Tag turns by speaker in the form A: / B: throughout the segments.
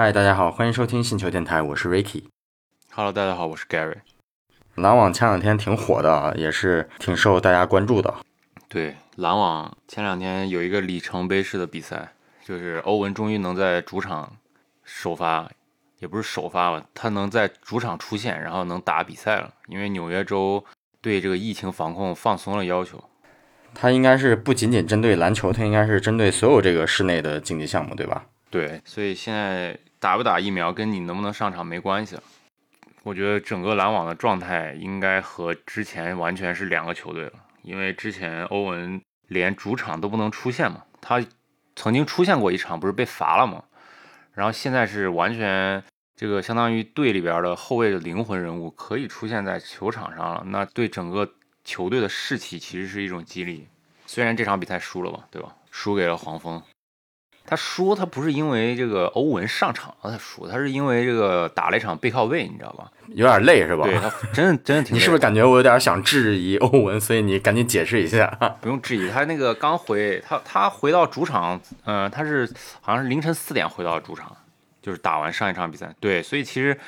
A: 嗨，大家好，欢迎收听星球电台，我是 Ricky。
B: Hello，大家好，我是 Gary。
A: 篮网前两天挺火的啊，也是挺受大家关注的。
B: 对，篮网前两天有一个里程碑式的比赛，就是欧文终于能在主场首发，也不是首发吧，他能在主场出现，然后能打比赛了。因为纽约州对这个疫情防控放松了要求，
A: 他应该是不仅仅针对篮球，他应该是针对所有这个室内的竞技项目，对吧？
B: 对，所以现在打不打疫苗跟你能不能上场没关系了。我觉得整个篮网的状态应该和之前完全是两个球队了，因为之前欧文连主场都不能出现嘛，他曾经出现过一场，不是被罚了吗？然后现在是完全这个相当于队里边的后卫的灵魂人物可以出现在球场上了，那对整个球队的士气其实是一种激励。虽然这场比赛输了吧，对吧？输给了黄蜂。他输，他不是因为这个欧文上场了他输，他是因为这个打了一场背靠背，你知道吧？
A: 有点累是吧？
B: 对他真的真的挺累的。
A: 你是不是感觉我有点想质疑欧文，所以你赶紧解释一下？
B: 不用质疑，他那个刚回他他回到主场，嗯、他是好像是凌晨四点回到主场，就是打完上一场比赛。对，所以其实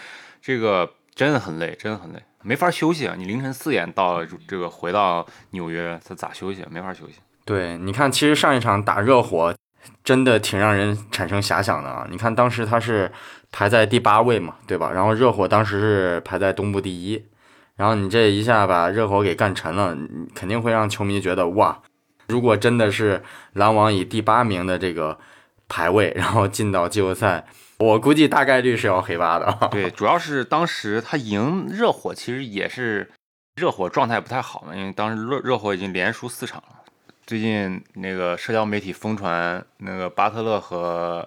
B: 这个真的很累，真的很累，没法休息啊！你凌晨四点到这个回到纽约，他咋休息？没法休息。
A: 对，你看，其实上一场打热火。真的挺让人产生遐想的啊！你看当时他是排在第八位嘛，对吧？然后热火当时是排在东部第一，然后你这一下把热火给干沉了，肯定会让球迷觉得哇，如果真的是篮网以第八名的这个排位，然后进到季后赛，我估计大概率是要黑八的。
B: 对，主要是当时他赢热火，其实也是热火状态不太好嘛，因为当时热热火已经连输四场了。最近那个社交媒体疯传那个巴特勒和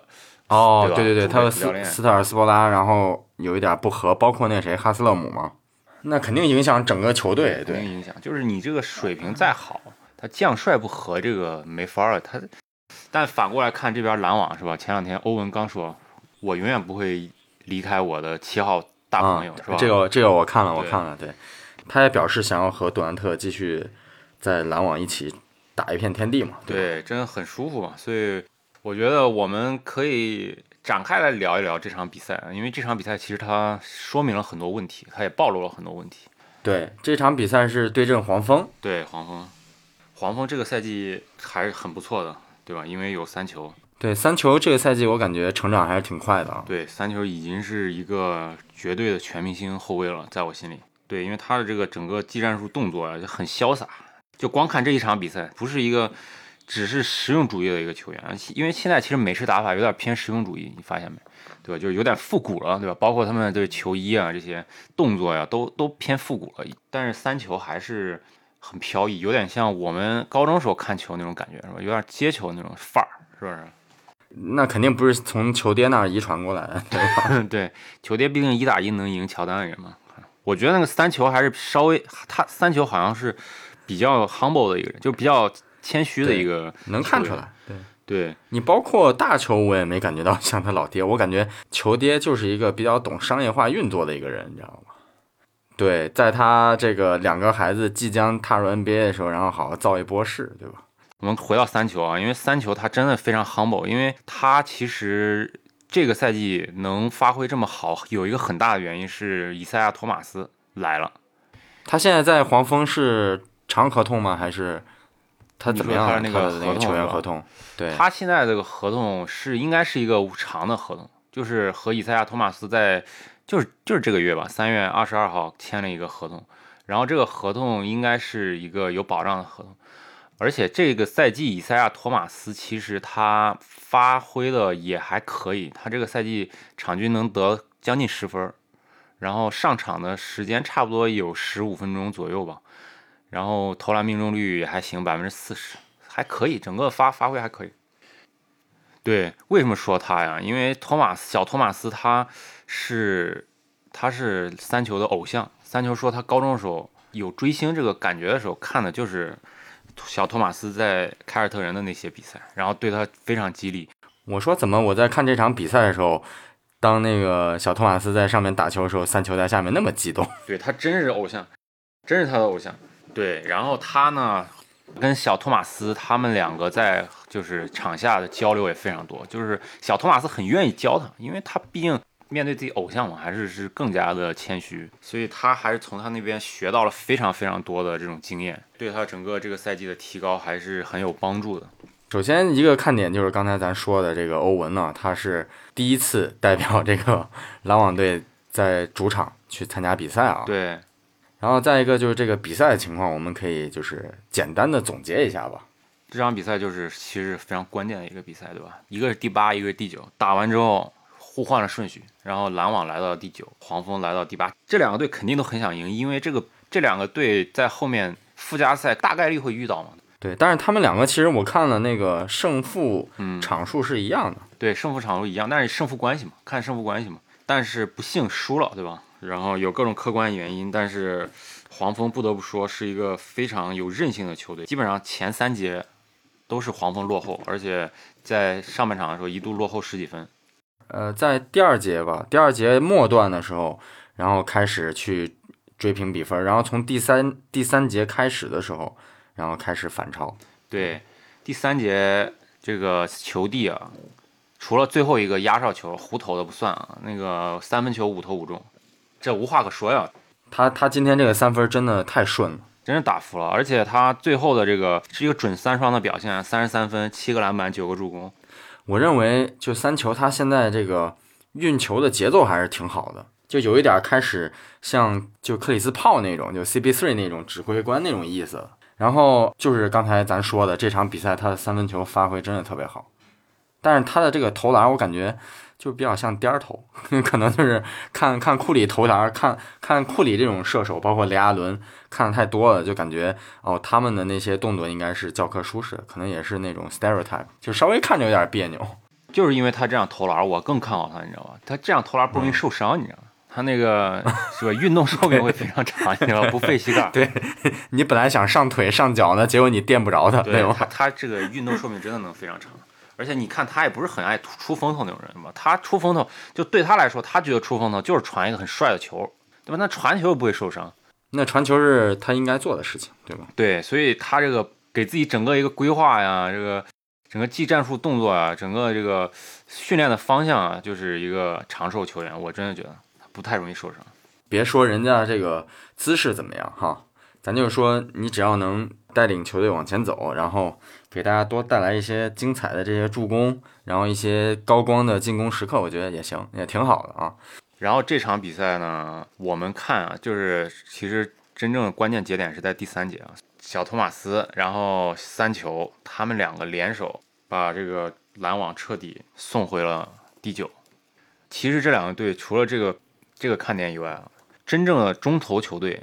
A: 哦，对对对，他和
B: 斯
A: 斯特尔斯波拉，然后有一点不和，包括那谁哈斯勒姆嘛，那肯定影响整个球队，对，
B: 肯定影响。就是你这个水平再好，他将帅不和，这个没法儿。他，但反过来看这边篮网是吧？前两天欧文刚说，我永远不会离开我的七号大朋友，
A: 啊、
B: 是吧？
A: 这个这个我看了，我看了，对，他也表示想要和杜兰特继续在篮网一起。打一片天地嘛，
B: 对，对真的很舒服嘛，所以我觉得我们可以展开来聊一聊这场比赛，因为这场比赛其实它说明了很多问题，它也暴露了很多问题。
A: 对，这场比赛是对阵黄蜂，
B: 对黄蜂，黄蜂这个赛季还是很不错的，对吧？因为有三球，
A: 对三球这个赛季我感觉成长还是挺快的啊。
B: 对，三球已经是一个绝对的全明星后卫了，在我心里。对，因为他的这个整个技战术动作啊，就很潇洒。就光看这一场比赛，不是一个只是实用主义的一个球员，因为现在其实美式打法有点偏实用主义，你发现没？对吧？就是有点复古了，对吧？包括他们对球衣啊，这些动作呀、啊，都都偏复古了。但是三球还是很飘逸，有点像我们高中时候看球那种感觉，是吧？有点接球那种范儿，是不是？
A: 那肯定不是从球爹那儿遗传过来的，对吧？
B: 对，球爹毕竟一打一能赢乔丹的人嘛。我觉得那个三球还是稍微，他三球好像是。比较 humble 的一个人，就比较谦虚的一个，
A: 能看出来。对
B: 对，
A: 你包括大球，我也没感觉到像他老爹，我感觉球爹就是一个比较懂商业化运作的一个人，你知道吗？对，在他这个两个孩子即将踏入 NBA 的时候，然后好好造一波势，对吧？
B: 我们回到三球啊，因为三球他真的非常 humble，因为他其实这个赛季能发挥这么好，有一个很大的原因是以赛亚·托马斯来了。
A: 他现在在黄蜂是。长合同吗？还是他怎么样？
B: 他那个
A: 那个球员合同，对，
B: 他现在这个合同是应该是一个长的合同，就是和以赛亚·托马斯在就是就是这个月吧，三月二十二号签了一个合同，然后这个合同应该是一个有保障的合同，而且这个赛季以赛亚·托马斯其实他发挥的也还可以，他这个赛季场均能得将近十分，然后上场的时间差不多有十五分钟左右吧。然后投篮命中率也还行，百分之四十，还可以，整个发发挥还可以。对，为什么说他呀？因为托马斯小托马斯他是他是三球的偶像，三球说他高中的时候有追星这个感觉的时候，看的就是小托马斯在凯尔特人的那些比赛，然后对他非常激励。
A: 我说怎么我在看这场比赛的时候，当那个小托马斯在上面打球的时候，三球在下面那么激动？
B: 对他真是偶像，真是他的偶像。对，然后他呢，跟小托马斯他们两个在就是场下的交流也非常多，就是小托马斯很愿意教他，因为他毕竟面对自己偶像嘛，还是是更加的谦虚，所以他还是从他那边学到了非常非常多的这种经验，对他整个这个赛季的提高还是很有帮助的。
A: 首先一个看点就是刚才咱说的这个欧文呢，他是第一次代表这个篮网队在主场去参加比赛啊。
B: 对，
A: 然后再一个就是这个比赛的情况，我们可以就是简单的总结一下吧。
B: 这场比赛就是其实非常关键的一个比赛，对吧？一个是第八，一个是第九，打完之后互换了顺序，然后篮网来到第九，黄蜂来到第八，这两个队肯定都很想赢，因为这个这两个队在后面附加赛大概率会遇到嘛。
A: 对，但是他们两个其实我看了那个胜负场数是一样的，
B: 对，胜负场数一样，但是胜负关系嘛，看胜负关系嘛。但是不幸输了，对吧？然后有各种客观原因，但是黄蜂不得不说是一个非常有韧性的球队，基本上前三节都是黄蜂落后，而且在上半场的时候一度落后十几分。
A: 呃，在第二节吧，第二节末段的时候，然后开始去追平比分，然后从第三第三节开始的时候。然后开始反超，
B: 对，第三节这个球帝啊，除了最后一个压哨球胡投的不算啊，那个三分球五投五中，这无话可说呀。
A: 他他今天这个三分真的太顺了，
B: 真是打服了。而且他最后的这个是一个准三双的表现，三十三分，七个篮板，九个助攻。
A: 我认为就三球，他现在这个运球的节奏还是挺好的，就有一点开始像就克里斯炮那种，就 CP3 那种指挥官那种意思。然后就是刚才咱说的这场比赛，他的三分球发挥真的特别好，但是他的这个投篮，我感觉就比较像颠头，可能就是看看库里投篮，看看库里这种射手，包括雷阿伦看的太多了，就感觉哦，他们的那些动作应该是教科书式，可能也是那种 stereotype，就稍微看着有点别扭。
B: 就是因为他这样投篮，我更看好他，你知道吧？他这样投篮不容易受伤，你知道吗？他那个 是吧？运动寿命会非常长，你知道不费膝盖。
A: 对你本来想上腿上脚呢，结果你垫不着他，
B: 对他这个运动寿命真的能非常长，而且你看他也不是很爱出风头那种人嘛。他出风头就对他来说，他觉得出风头就是传一个很帅的球，对吧？那传球又不会受伤，
A: 那传球是他应该做的事情，对吧？
B: 对，所以他这个给自己整个一个规划呀，这个整个技战术动作啊，整个这个训练的方向啊，就是一个长寿球员。我真的觉得。不太容易受伤，
A: 别说人家这个姿势怎么样哈，咱就说你只要能带领球队往前走，然后给大家多带来一些精彩的这些助攻，然后一些高光的进攻时刻，我觉得也行，也挺好的啊。
B: 然后这场比赛呢，我们看啊，就是其实真正的关键节点是在第三节啊，小托马斯，然后三球，他们两个联手把这个篮网彻底送回了第九。其实这两个队除了这个。这个看点以外啊，真正的中投球队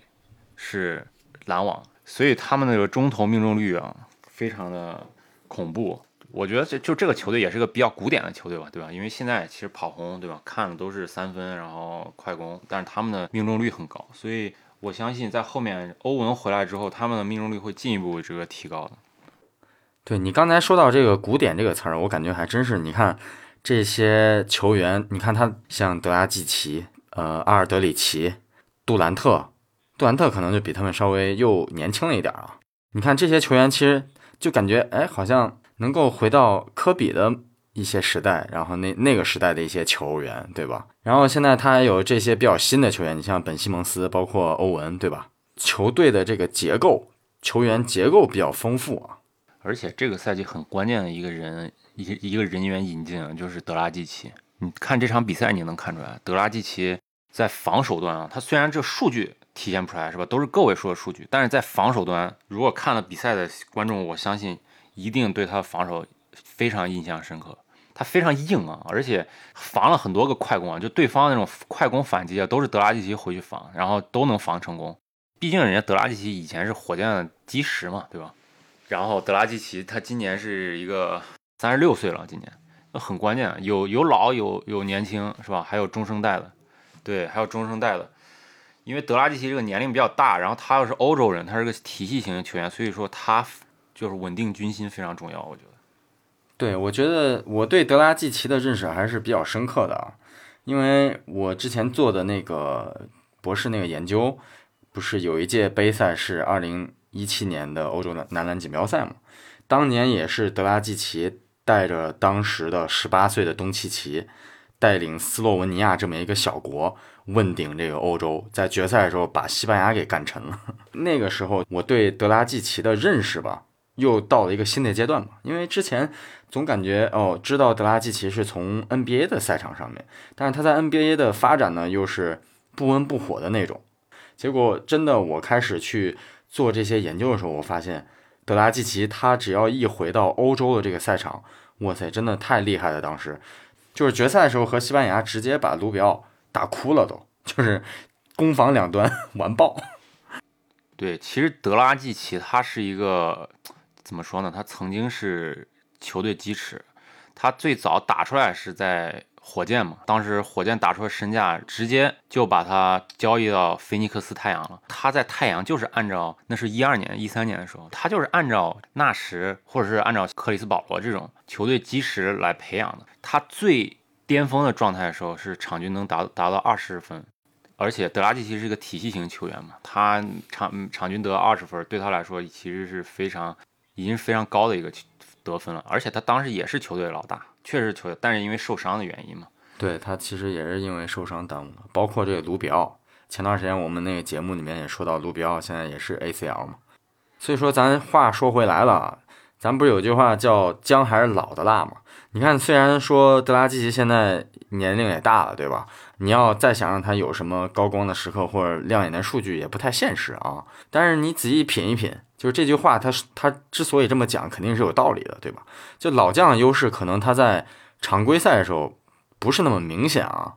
B: 是篮网，所以他们那个中投命中率啊，非常的恐怖。我觉得这就这个球队也是个比较古典的球队吧，对吧？因为现在其实跑轰，对吧？看的都是三分，然后快攻，但是他们的命中率很高，所以我相信在后面欧文回来之后，他们的命中率会进一步这个提高的。
A: 对你刚才说到这个“古典”这个词儿，我感觉还真是。你看这些球员，你看他像德拉季奇。呃，阿尔德里奇、杜兰特，杜兰特可能就比他们稍微又年轻了一点啊。你看这些球员，其实就感觉哎，好像能够回到科比的一些时代，然后那那个时代的一些球员，对吧？然后现在他还有这些比较新的球员，你像本西蒙斯，包括欧文，对吧？球队的这个结构，球员结构比较丰富啊。
B: 而且这个赛季很关键的一个人，一一个人员引进就是德拉季奇。你看这场比赛，你能看出来，德拉季奇在防守端啊，他虽然这数据体现不出来是吧，都是个位数的数据，但是在防守端，如果看了比赛的观众，我相信一定对他的防守非常印象深刻。他非常硬啊，而且防了很多个快攻啊，就对方那种快攻反击啊，都是德拉季奇回去防，然后都能防成功。毕竟人家德拉季奇以前是火箭的基石嘛，对吧？然后德拉季奇他今年是一个三十六岁了，今年那。很关键，有有老有有年轻是吧？还有中生代的，对，还有中生代的。因为德拉季奇这个年龄比较大，然后他又是欧洲人，他是个体系型的球员，所以说他就是稳定军心非常重要。我觉得，
A: 对，我觉得我对德拉季奇的认识还是比较深刻的啊，因为我之前做的那个博士那个研究，不是有一届杯赛是二零一七年的欧洲男男篮锦标赛嘛，当年也是德拉季奇带着当时的十八岁的东契奇，带领斯洛文尼亚这么一个小国问鼎这个欧洲，在决赛的时候把西班牙给干沉了。那个时候我对德拉季奇的认识吧，又到了一个新的阶段嘛，因为之前总感觉哦，知道德拉季奇是从 NBA 的赛场上面，但是他在 NBA 的发展呢又是不温不火的那种。结果真的我开始去做这些研究的时候，我发现德拉季奇他只要一回到欧洲的这个赛场，哇塞，真的太厉害了！当时就是决赛的时候和西班牙直接把卢比奥打哭了，都就是攻防两端 完爆。
B: 对，其实德拉季奇他是一个怎么说呢？他曾经是球队基石，他最早打出来是在火箭嘛，当时火箭打出了身价，直接就把他交易到菲尼克斯太阳了。他在太阳就是按照那是一二年、一三年的时候，他就是按照纳什或者是按照克里斯保罗这种球队基石来培养的。他最巅峰的状态的时候是场均能达达到二十分。而且德拉季奇是一个体系型球员嘛，他场场均得二十分，对他来说其实是非常已经非常高的一个得分了。而且他当时也是球队老大，确实球，但是因为受伤的原因嘛，
A: 对他其实也是因为受伤耽误了。包括这个卢比奥，前段时间我们那个节目里面也说到，卢比奥现在也是 ACL 嘛。所以说咱话说回来了，咱不是有句话叫“姜还是老的辣”吗？你看，虽然说德拉季奇现在年龄也大了，对吧？你要再想让他有什么高光的时刻或者亮眼的数据，也不太现实啊。但是你仔细品一品，就是这句话，他他之所以这么讲，肯定是有道理的，对吧？就老将的优势，可能他在常规赛的时候不是那么明显啊。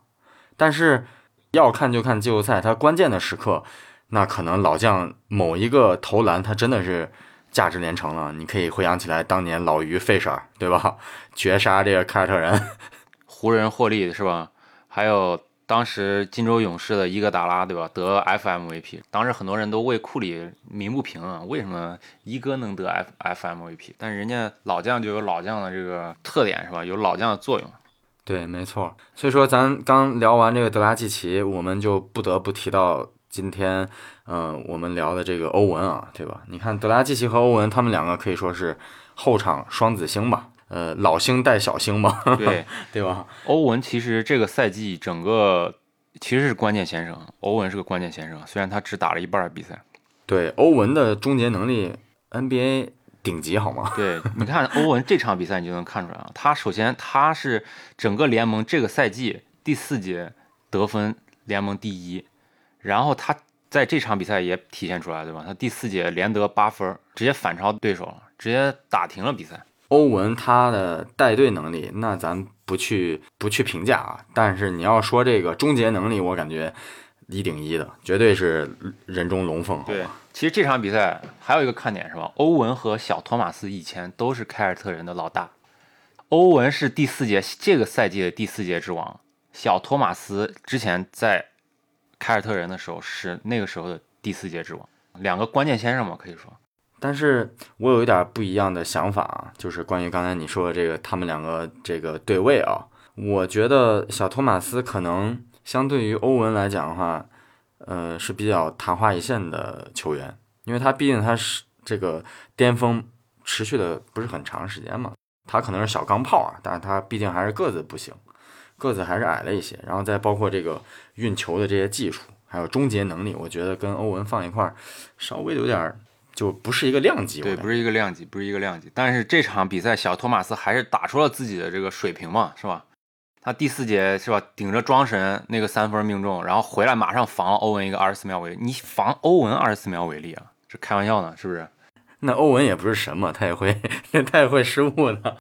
A: 但是要看就看季后赛，他关键的时刻，那可能老将某一个投篮，他真的是价值连城了。你可以回想起来当年老于费舍尔，对吧？绝杀这个凯尔特人，
B: 湖人获利是吧？还有。当时金州勇士的伊戈达拉，对吧？得 FMVP，当时很多人都为库里鸣不平啊，为什么伊戈能得 F FMVP？但是人家老将就有老将的这个特点，是吧？有老将的作用。
A: 对，没错。所以说，咱刚聊完这个德拉季奇，我们就不得不提到今天，嗯，我们聊的这个欧文啊，对吧？你看德拉季奇和欧文，他们两个可以说是后场双子星吧。呃，老星带小星吧，
B: 对
A: 对吧？
B: 欧文其实这个赛季整个其实是关键先生，欧文是个关键先生，虽然他只打了一半的比赛。
A: 对，欧文的终结能力 NBA 顶级，好吗？
B: 对，你看欧文这场比赛你就能看出来啊，他首先他是整个联盟这个赛季第四节得分联盟第一，然后他在这场比赛也体现出来，对吧？他第四节连得八分，直接反超对手了，直接打停了比赛。
A: 欧文他的带队能力，那咱不去不去评价啊。但是你要说这个终结能力，我感觉一顶一的，绝对是人中龙凤。
B: 对，其实这场比赛还有一个看点是吧？欧文和小托马斯以前都是凯尔特人的老大。欧文是第四节这个赛季的第四节之王，小托马斯之前在凯尔特人的时候是那个时候的第四节之王，两个关键先生嘛，可以说。
A: 但是我有一点不一样的想法啊，就是关于刚才你说的这个他们两个这个对位啊，我觉得小托马斯可能相对于欧文来讲的话，呃是比较昙花一现的球员，因为他毕竟他是这个巅峰持续的不是很长时间嘛，他可能是小钢炮啊，但是他毕竟还是个子不行，个子还是矮了一些，然后再包括这个运球的这些技术，还有终结能力，我觉得跟欧文放一块儿稍微有点。就不是一个量级，
B: 对，不是一个量级，不是一个量级。但是这场比赛，小托马斯还是打出了自己的这个水平嘛，是吧？他第四节是吧，顶着庄神那个三分命中，然后回来马上防欧文一个二十四秒违，你防欧文二十四秒违例啊？这开玩笑呢，是不是？
A: 那欧文也不是神嘛，他也会，他也会失误的。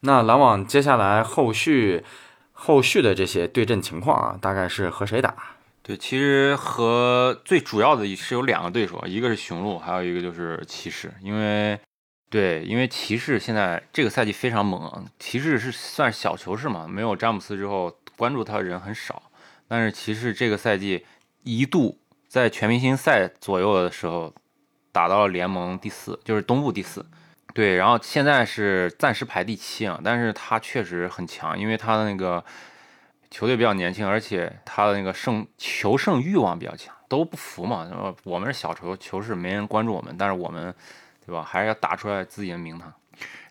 A: 那篮网接下来后续后续的这些对阵情况啊，大概是和谁打？
B: 对，其实和最主要的是有两个对手，一个是雄鹿，还有一个就是骑士。因为，对，因为骑士现在这个赛季非常猛，骑士是算小球市嘛，没有詹姆斯之后，关注他的人很少。但是骑士这个赛季一度在全明星赛左右的时候打到了联盟第四，就是东部第四。对，然后现在是暂时排第七啊，但是他确实很强，因为他的那个。球队比较年轻，而且他的那个胜求胜欲望比较强，都不服嘛。然后我们是小球球市，没人关注我们，但是我们，对吧？还是要打出来自己的名堂。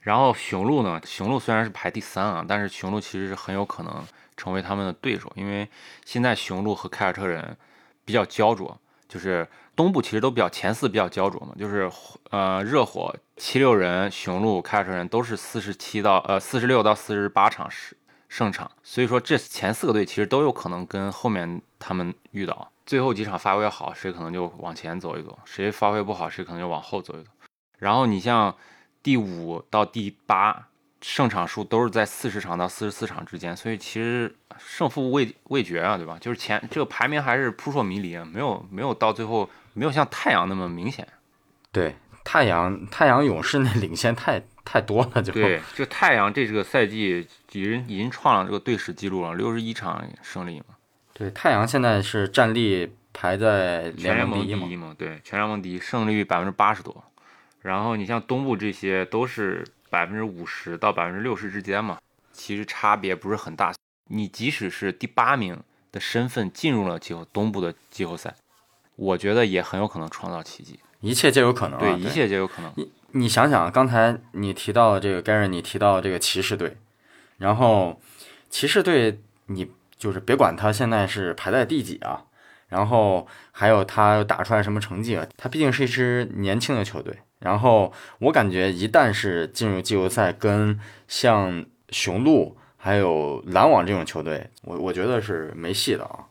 B: 然后雄鹿呢，雄鹿虽然是排第三啊，但是雄鹿其实是很有可能成为他们的对手，因为现在雄鹿和凯尔特人比较焦灼，就是东部其实都比较前四比较焦灼嘛，就是呃热火、七六人、雄鹿、凯尔特人都是四十七到呃四十六到四十八场是胜场，所以说这前四个队其实都有可能跟后面他们遇到，最后几场发挥好，谁可能就往前走一走；谁发挥不好，谁可能就往后走一走。然后你像。第五到第八胜场数都是在四十场到四十四场之间，所以其实胜负未未决啊，对吧？就是前这个排名还是扑朔迷离，没有没有到最后没有像太阳那么明显。
A: 对，太阳太阳勇士那领先太太多了，就
B: 对，就太阳这个赛季已经已经创了这个队史记录了，六十一场胜利嘛。
A: 对，太阳现在是战力排在
B: 全联盟
A: 第
B: 一嘛？对，全联盟第一，胜率百分之八十多。然后你像东部这些都是百分之五十到百分之六十之间嘛，其实差别不是很大。你即使是第八名的身份进入了季后东部的季后赛，我觉得也很有可能创造奇迹。
A: 一切皆有可能，
B: 对，一切皆有可能。
A: 你你想想，刚才你提到的这个 Gary，你提到这个骑士队，然后骑士队你就是别管他现在是排在第几啊，然后还有他打出来什么成绩啊，他毕竟是一支年轻的球队。然后我感觉，一旦是进入季后赛，跟像雄鹿还有篮网这种球队，我我觉得是没戏的啊。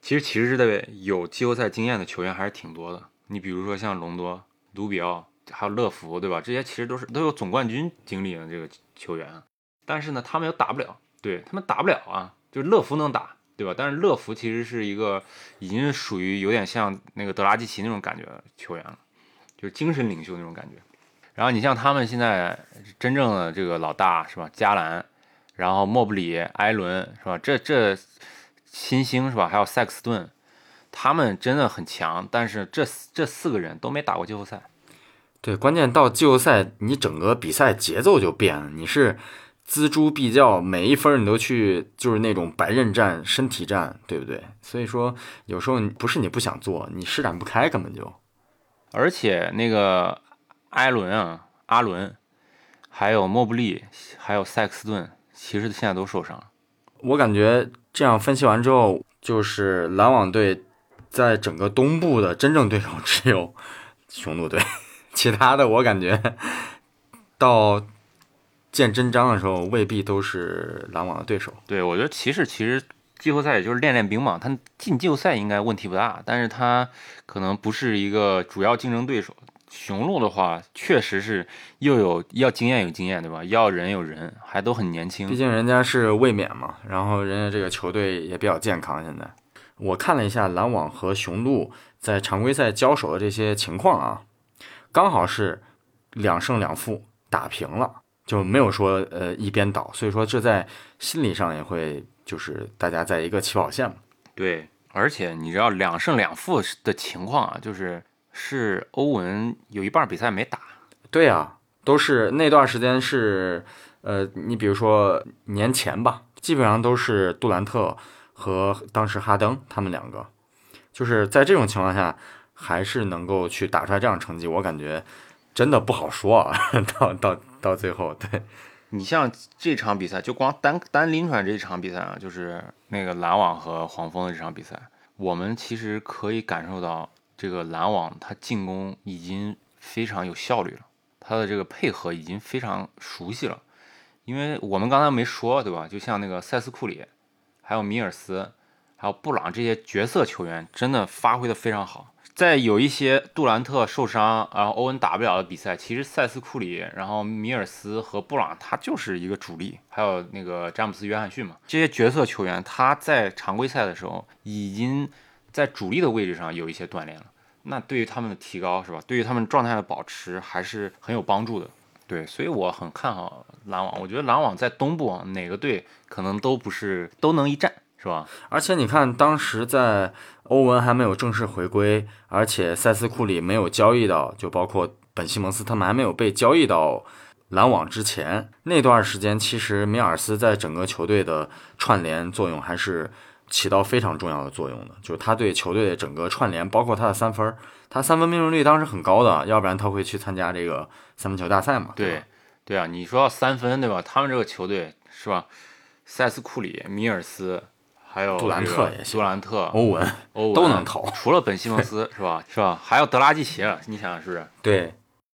B: 其实骑士队有季后赛经验的球员还是挺多的。你比如说像隆多、卢比奥，还有乐福，对吧？这些其实都是都有总冠军经历的这个球员。但是呢，他们又打不了，对他们打不了啊。就是乐福能打，对吧？但是乐福其实是一个已经属于有点像那个德拉季奇那种感觉的球员了。就是精神领袖那种感觉，然后你像他们现在真正的这个老大是吧？加兰，然后莫布里、埃伦是吧？这这新星是吧？还有塞克斯顿，他们真的很强，但是这这四个人都没打过季后赛。
A: 对，关键到季后赛，你整个比赛节奏就变了，你是锱铢必较，每一分你都去就是那种白刃战、身体战，对不对？所以说有时候不是你不想做，你施展不开，根本就。
B: 而且那个艾伦啊，阿伦，还有莫布利，还有塞克斯顿，其实现在都受伤。
A: 我感觉这样分析完之后，就是篮网队在整个东部的真正对手只有雄鹿队，其他的我感觉到见真章的时候，未必都是篮网的对手。
B: 对，我觉得骑士其实。季后赛也就是练练兵嘛，他进季后赛应该问题不大，但是他可能不是一个主要竞争对手。雄鹿的话，确实是又有要经验有经验，对吧？要人有人，还都很年轻。
A: 毕竟人家是卫冕嘛，然后人家这个球队也比较健康。现在我看了一下篮网和雄鹿在常规赛交手的这些情况啊，刚好是两胜两负打平了，就没有说呃一边倒，所以说这在心理上也会。就是大家在一个起跑线嘛，
B: 对，而且你知道两胜两负的情况啊，就是是欧文有一半比赛没打，
A: 对啊，都是那段时间是，呃，你比如说年前吧，基本上都是杜兰特和当时哈登他们两个，就是在这种情况下还是能够去打出来这样成绩，我感觉真的不好说啊，到到到最后，对。
B: 你像这场比赛，就光单单拎出来这一场比赛啊，就是那个篮网和黄蜂的这场比赛，我们其实可以感受到这个篮网他进攻已经非常有效率了，他的这个配合已经非常熟悉了。因为我们刚才没说，对吧？就像那个塞斯库里，还有米尔斯，还有布朗这些角色球员，真的发挥的非常好。在有一些杜兰特受伤，然后欧文打不了的比赛，其实塞斯库里、然后米尔斯和布朗他就是一个主力，还有那个詹姆斯约翰逊嘛，这些角色球员他在常规赛的时候已经在主力的位置上有一些锻炼了，那对于他们的提高是吧？对于他们状态的保持还是很有帮助的。对，所以我很看好篮网，我觉得篮网在东部哪个队可能都不是都能一战。是吧？
A: 而且你看，当时在欧文还没有正式回归，而且塞斯库里没有交易到，就包括本西蒙斯他们还没有被交易到篮网之前那段时间，其实米尔斯在整个球队的串联作用还是起到非常重要的作用的，就是他对球队的整个串联，包括他的三分，他三分命中率当时很高的，要不然他会去参加这个三分球大赛嘛？
B: 对，对啊，你说到三分对吧？他们这个球队是吧？塞斯库里、米尔斯，还有
A: 杜兰特也行
B: 杜兰特、
A: 欧文
B: 欧文
A: 都能投
B: 除了本西蒙斯 是吧？是吧？还有德拉季奇，你想想是不是？
A: 对，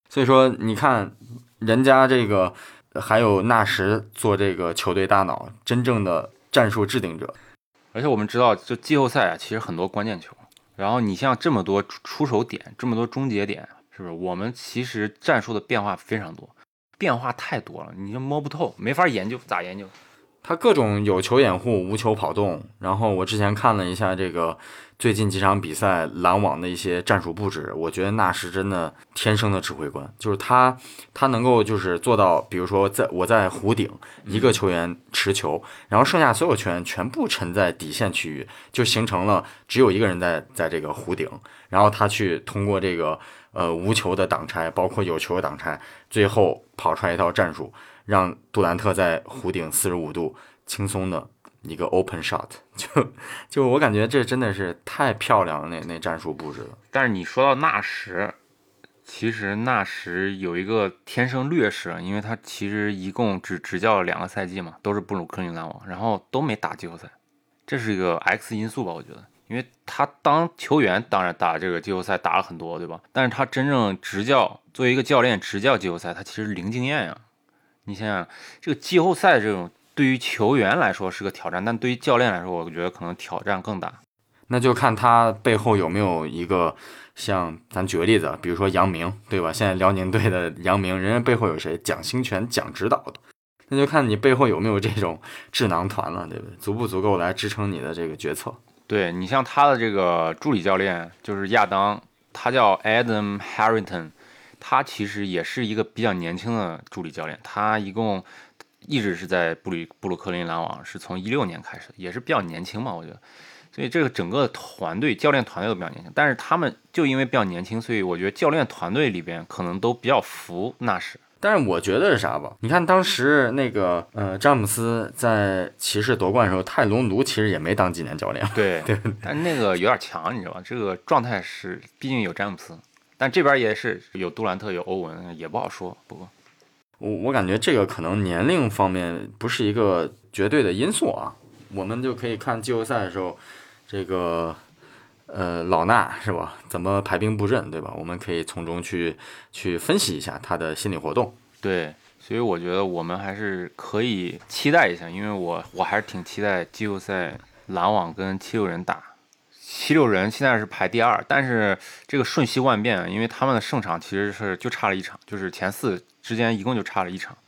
A: 所以说你看人家这个还有纳什做这个球队大脑，真正的战术制定者。
B: 而且我们知道，就季后赛啊，其实很多关键球。然后你像这么多出手点，这么多终结点，是不是？我们其实战术的变化非常多，变化太多了，你就摸不透，没法研究，咋研究？
A: 他各种有球掩护、无球跑动，然后我之前看了一下这个最近几场比赛篮网的一些战术布置，我觉得那是真的天生的指挥官，就是他他能够就是做到，比如说在我在弧顶一个球员持球，然后剩下所有球员全部沉在底线区域，就形成了只有一个人在在这个弧顶，然后他去通过这个呃无球的挡拆，包括有球的挡拆，最后跑出来一套战术。让杜兰特在弧顶四十五度轻松的一个 open shot，就就我感觉这真的是太漂亮了，那那战术布置了。
B: 但是你说到纳什，其实纳什有一个天生劣势，因为他其实一共只执教了两个赛季嘛，都是布鲁克林篮网，然后都没打季后赛，这是一个 X 因素吧？我觉得，因为他当球员当然打这个季后赛打了很多，对吧？但是他真正执教，作为一个教练执教季后赛，他其实零经验呀。你想想，这个季后赛这种对于球员来说是个挑战，但对于教练来说，我觉得可能挑战更大。
A: 那就看他背后有没有一个像咱举个例子，比如说杨明，对吧？现在辽宁队的杨明，人家背后有谁？蒋兴权、蒋指导的，那就看你背后有没有这种智囊团了，对不对？足不足够来支撑你的这个决策？
B: 对你像他的这个助理教练就是亚当，他叫 Adam Harrington。他其实也是一个比较年轻的助理教练，他一共一直是在布里布鲁克林篮网，是从一六年开始，也是比较年轻嘛，我觉得。所以这个整个团队教练团队都比较年轻，但是他们就因为比较年轻，所以我觉得教练团队里边可能都比较服纳什。
A: 但是我觉得是啥吧？你看当时那个呃詹姆斯在骑士夺冠的时候，泰隆卢其实也没当几年教练。
B: 对
A: 对，
B: 但那个有点强，你知道吧？这个状态是，毕竟有詹姆斯。但这边也是有杜兰特有欧文，也不好说。不过，
A: 我我感觉这个可能年龄方面不是一个绝对的因素啊。我们就可以看季后赛的时候，这个呃老纳是吧？怎么排兵布阵，对吧？我们可以从中去去分析一下他的心理活动。
B: 对，所以我觉得我们还是可以期待一下，因为我我还是挺期待季后赛篮网跟七六人打。七六人现在是排第二，但是这个瞬息万变，因为他们的胜场其实是就差了一场，就是前四之间一共就差了一场，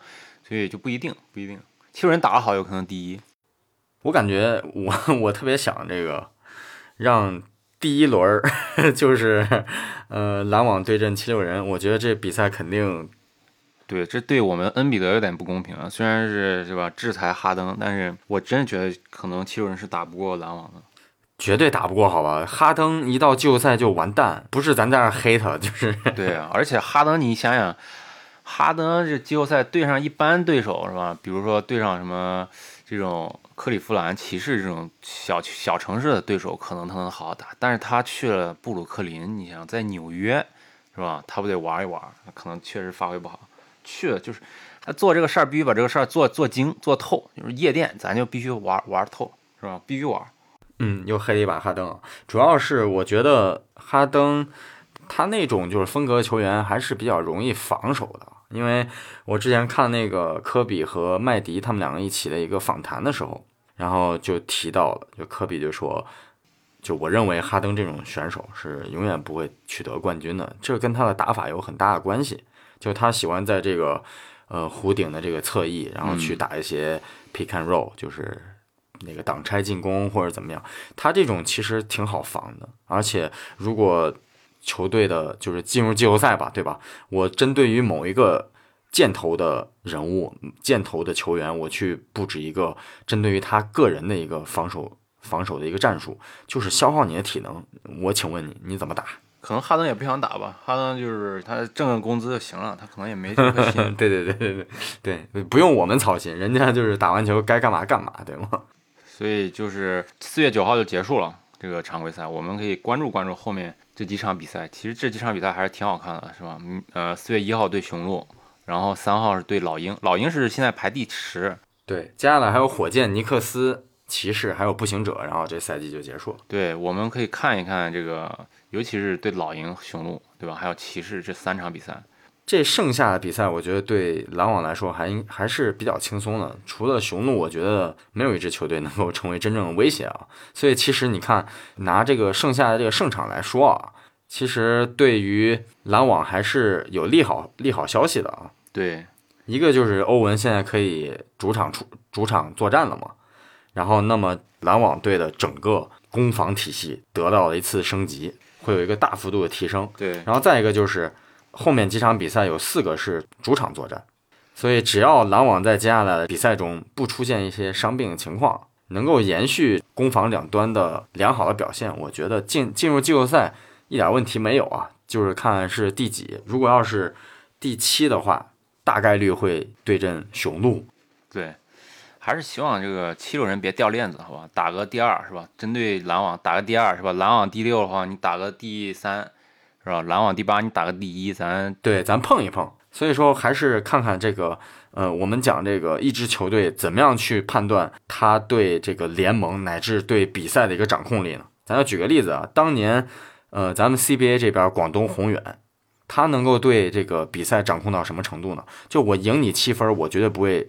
B: 所以就不一定，不一定。七六人打得好，有可能第一。
A: 我感觉我 我特别想这个，让第一轮 就是呃篮网对阵七六人，我觉得这比赛肯定。
B: 对，这对我们恩比德有点不公平啊。虽然是是吧制裁哈登，但是我真的觉得可能七六人是打不过篮网的。
A: 绝对打不过，好吧？哈登一到季后赛就完蛋，不是咱在那黑他，就是
B: 对啊。而且哈登，你想想，哈登这季后赛对上一般对手是吧？比如说对上什么这种克利夫兰骑士这种小小城市的对手，可能他能好好打。但是他去了布鲁克林，你想在纽约是吧？他不得玩一玩？可能确实发挥不好。去了就是他做这个事儿，必须把这个事儿做做精做透。就是夜店，咱就必须玩玩透，是吧？必须玩。
A: 嗯，又黑了一把哈登，主要是我觉得哈登他那种就是风格球员还是比较容易防守的，因为我之前看那个科比和麦迪他们两个一起的一个访谈的时候，然后就提到了，就科比就说，就我认为哈登这种选手是永远不会取得冠军的，这跟他的打法有很大的关系，就他喜欢在这个呃弧顶的这个侧翼，然后去打一些 pick and roll，就是。那个挡拆进攻或者怎么样，他这种其实挺好防的，而且如果球队的就是进入季后赛吧，对吧？我针对于某一个箭头的人物、箭头的球员，我去布置一个针对于他个人的一个防守防守的一个战术，就是消耗你的体能。我请问你，你怎么打？
B: 可能哈登也不想打吧，哈登就是他挣个工资就行了，他可能也没这个心。
A: 对对对对对对，不用我们操心，人家就是打完球该干嘛干嘛，对吗？
B: 所以就是四月九号就结束了这个常规赛，我们可以关注关注后面这几场比赛。其实这几场比赛还是挺好看的，是吧？嗯呃，四月一号对雄鹿，然后三号是对老鹰，老鹰是现在排第十。
A: 对，接下来还有火箭、尼克斯、骑士，还有步行者，然后这赛季就结束了。
B: 对，我们可以看一看这个，尤其是对老鹰、雄鹿，对吧？还有骑士这三场比赛。
A: 这剩下的比赛，我觉得对篮网来说还还是比较轻松的。除了雄鹿，我觉得没有一支球队能够成为真正的威胁啊。所以其实你看，拿这个剩下的这个胜场来说啊，其实对于篮网还是有利好利好消息的啊。
B: 对，
A: 一个就是欧文现在可以主场出主场作战了嘛，然后那么篮网队的整个攻防体系得到了一次升级，会有一个大幅度的提升。
B: 对，
A: 然后再一个就是后面几场比赛有四个是主场作战，所以只要篮网在接下来的比赛中不出现一些伤病情况，能够延续攻防两端的良好的表现，我觉得进进入季后赛一点问题没有啊。就是看是第几，如果要是第七的话，大概率会对阵雄鹿。
B: 对，还是希望这个七六人别掉链子，好吧？打个第二是吧？针对篮网打个第二是吧？篮网第六的话，你打个第三是吧？篮网第八你打个第一，咱
A: 对，咱碰一碰。所以说，还是看看这个，呃，我们讲这个一支球队怎么样去判断他对这个联盟乃至对比赛的一个掌控力呢？咱要举个例子啊，当年，呃，咱们 CBA 这边广东宏远，他能够对这个比赛掌控到什么程度呢？就我赢你七分，我绝对不会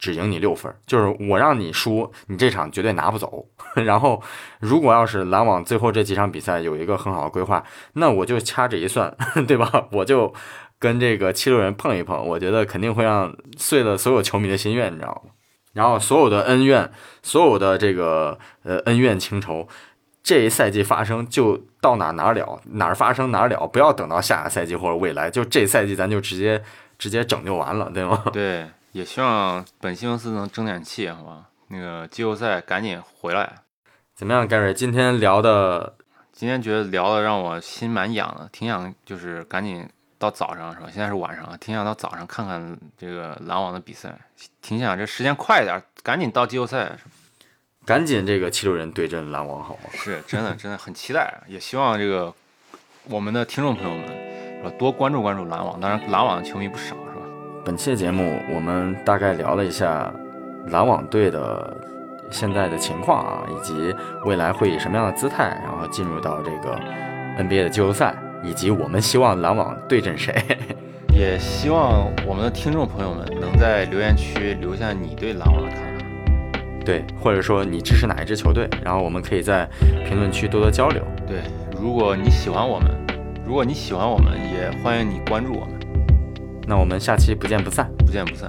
A: 只赢你六分，就是我让你输，你这场绝对拿不走。然后，如果要是篮网最后这几场比赛有一个很好的规划，那我就掐指一算，对吧？我就跟这个七六人碰一碰，我觉得肯定会让碎了所有球迷的心愿，你知道吗？然后所有的恩怨，所有的这个呃恩怨情仇，这一赛季发生就到哪哪了，哪儿发生哪儿了，不要等到下个赛季或者未来，就这赛季咱就直接直接整就完了，对吗？
B: 对，也希望本西蒙斯能争点气，好吧？那个季后赛赶紧回来。
A: 怎么样，Gary？今天聊的
B: 今天觉得聊的让我心蛮痒的，挺想就是赶紧到早上是吧？现在是晚上，挺想到早上看看这个篮网的比赛，挺想这时间快一点，赶紧到季后赛。
A: 赶紧这个七六人对阵篮网好吗？
B: 是真的，真的很期待，也希望这个我们的听众朋友们是吧，多关注关注篮网。当然，篮网的球迷不少是吧？
A: 本期的节目我们大概聊了一下篮网队的现在的情况啊，以及未来会以什么样的姿态，然后进入到这个 NBA 的季后赛，以及我们希望篮网对阵谁。
B: 也希望我们的听众朋友们能在留言区留下你对篮网的看法。
A: 对，或者说你支持哪一支球队，然后我们可以在评论区多多交流。
B: 对，如果你喜欢我们，如果你喜欢我们，也欢迎你关注我们。
A: 那我们下期不见不散。
B: 不见不散。